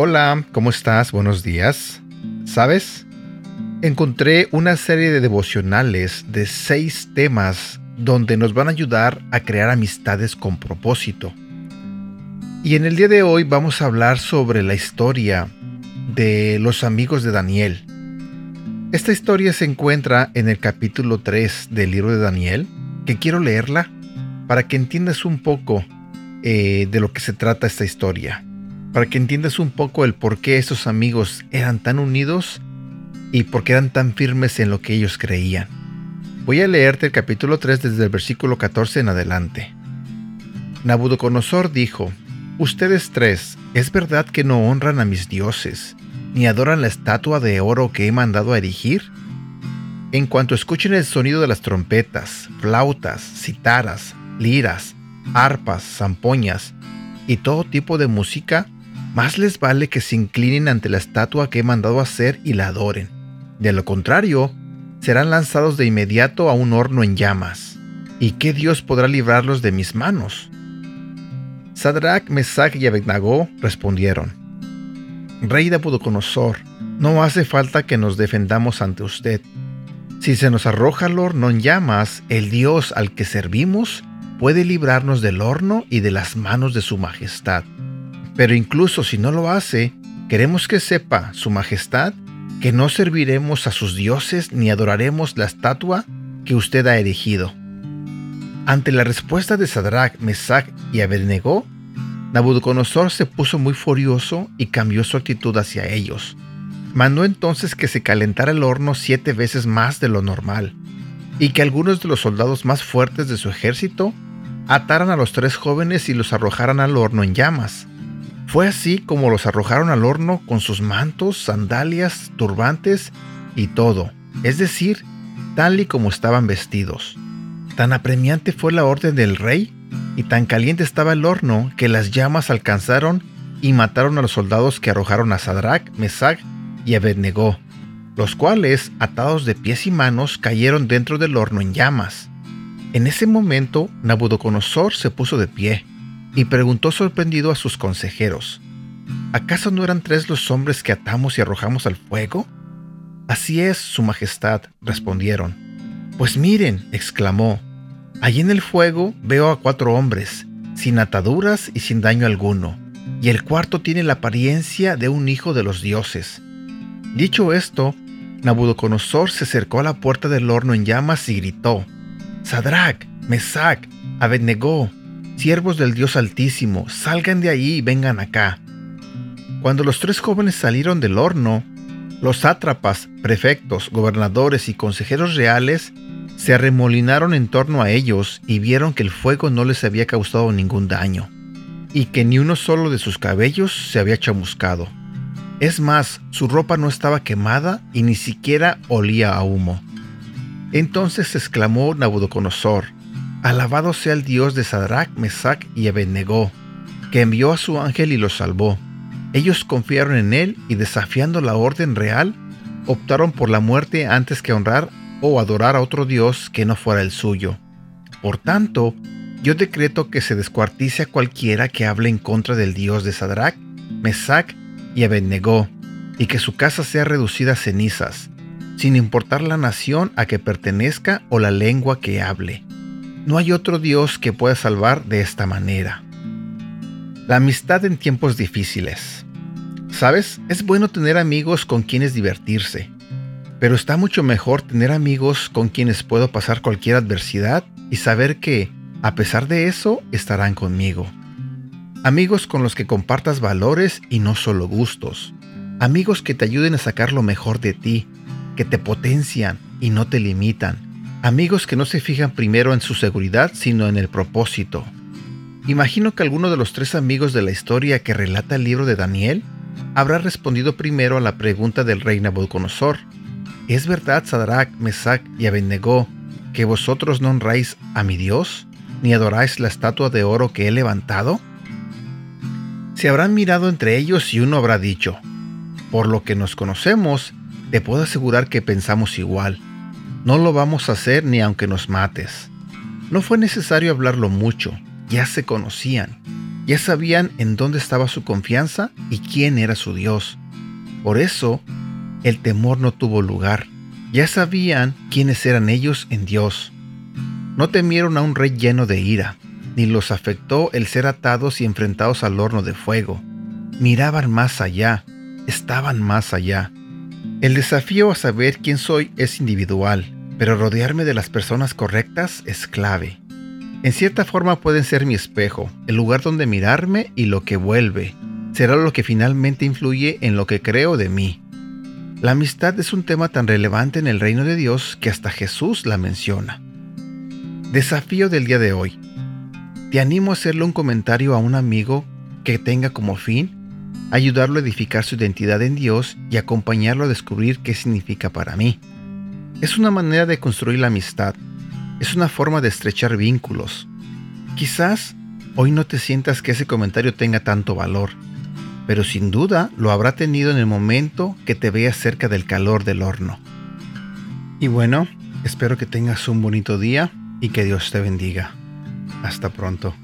Hola, ¿cómo estás? Buenos días. ¿Sabes? Encontré una serie de devocionales de seis temas donde nos van a ayudar a crear amistades con propósito. Y en el día de hoy vamos a hablar sobre la historia de los amigos de Daniel. Esta historia se encuentra en el capítulo 3 del libro de Daniel, que quiero leerla para que entiendas un poco eh, de lo que se trata esta historia, para que entiendas un poco el por qué esos amigos eran tan unidos y por qué eran tan firmes en lo que ellos creían. Voy a leerte el capítulo 3 desde el versículo 14 en adelante. Nabucodonosor dijo, Ustedes tres, ¿es verdad que no honran a mis dioses, ni adoran la estatua de oro que he mandado a erigir? En cuanto escuchen el sonido de las trompetas, flautas, citaras, liras, arpas, zampoñas y todo tipo de música, más les vale que se inclinen ante la estatua que he mandado hacer y la adoren. De lo contrario, serán lanzados de inmediato a un horno en llamas. ¿Y qué Dios podrá librarlos de mis manos? Sadrach, Mesach y Abednego respondieron: Rey de Nabucodonosor, no hace falta que nos defendamos ante usted. Si se nos arroja al horno en llamas, el Dios al que servimos puede librarnos del horno y de las manos de su majestad. Pero incluso si no lo hace, queremos que sepa, su majestad, que no serviremos a sus dioses ni adoraremos la estatua que usted ha erigido. Ante la respuesta de Sadrach, Mesach y Abednego, Nabucodonosor se puso muy furioso y cambió su actitud hacia ellos. Mandó entonces que se calentara el horno siete veces más de lo normal, y que algunos de los soldados más fuertes de su ejército ataran a los tres jóvenes y los arrojaran al horno en llamas. Fue así como los arrojaron al horno con sus mantos, sandalias, turbantes y todo, es decir, tal y como estaban vestidos. Tan apremiante fue la orden del rey y tan caliente estaba el horno que las llamas alcanzaron y mataron a los soldados que arrojaron a Sadrach, Mesach y Abednego, los cuales, atados de pies y manos, cayeron dentro del horno en llamas. En ese momento, Nabucodonosor se puso de pie y preguntó sorprendido a sus consejeros, ¿acaso no eran tres los hombres que atamos y arrojamos al fuego? Así es, Su Majestad, respondieron. Pues miren, exclamó, allí en el fuego veo a cuatro hombres, sin ataduras y sin daño alguno, y el cuarto tiene la apariencia de un hijo de los dioses. Dicho esto, Nabucodonosor se acercó a la puerta del horno en llamas y gritó, Sadrach, Mesach, Abednego, siervos del Dios Altísimo, salgan de ahí y vengan acá. Cuando los tres jóvenes salieron del horno, los sátrapas, prefectos, gobernadores y consejeros reales se arremolinaron en torno a ellos y vieron que el fuego no les había causado ningún daño, y que ni uno solo de sus cabellos se había chamuscado. Es más, su ropa no estaba quemada y ni siquiera olía a humo. Entonces exclamó Nabucodonosor, Alabado sea el Dios de Sadrach, Mesach y Abednego, que envió a su ángel y los salvó. Ellos confiaron en él y desafiando la orden real, optaron por la muerte antes que honrar o adorar a otro Dios que no fuera el suyo. Por tanto, yo decreto que se descuartice a cualquiera que hable en contra del Dios de Sadrach, Mesach y Abednego, y que su casa sea reducida a cenizas, sin importar la nación a que pertenezca o la lengua que hable. No hay otro Dios que pueda salvar de esta manera. La amistad en tiempos difíciles. Sabes, es bueno tener amigos con quienes divertirse, pero está mucho mejor tener amigos con quienes puedo pasar cualquier adversidad y saber que, a pesar de eso, estarán conmigo. Amigos con los que compartas valores y no solo gustos. Amigos que te ayuden a sacar lo mejor de ti, que te potencian y no te limitan Amigos que no se fijan primero en su seguridad, sino en el propósito. Imagino que alguno de los tres amigos de la historia que relata el libro de Daniel habrá respondido primero a la pregunta del rey Nabucodonosor. ¿Es verdad, Sadrach, Mesach y Abednego, que vosotros no honráis a mi Dios, ni adoráis la estatua de oro que he levantado? Se habrán mirado entre ellos y uno habrá dicho, por lo que nos conocemos, te puedo asegurar que pensamos igual no lo vamos a hacer ni aunque nos mates. No fue necesario hablarlo mucho, ya se conocían. Ya sabían en dónde estaba su confianza y quién era su Dios. Por eso, el temor no tuvo lugar. Ya sabían quiénes eran ellos en Dios. No temieron a un rey lleno de ira, ni los afectó el ser atados y enfrentados al horno de fuego. Miraban más allá, estaban más allá. El desafío a saber quién soy es individual, pero rodearme de las personas correctas es clave. En cierta forma pueden ser mi espejo, el lugar donde mirarme y lo que vuelve. Será lo que finalmente influye en lo que creo de mí. La amistad es un tema tan relevante en el reino de Dios que hasta Jesús la menciona. Desafío del día de hoy. Te animo a hacerle un comentario a un amigo que tenga como fin ayudarlo a edificar su identidad en Dios y acompañarlo a descubrir qué significa para mí. Es una manera de construir la amistad, es una forma de estrechar vínculos. Quizás hoy no te sientas que ese comentario tenga tanto valor, pero sin duda lo habrá tenido en el momento que te veas cerca del calor del horno. Y bueno, espero que tengas un bonito día y que Dios te bendiga. Hasta pronto.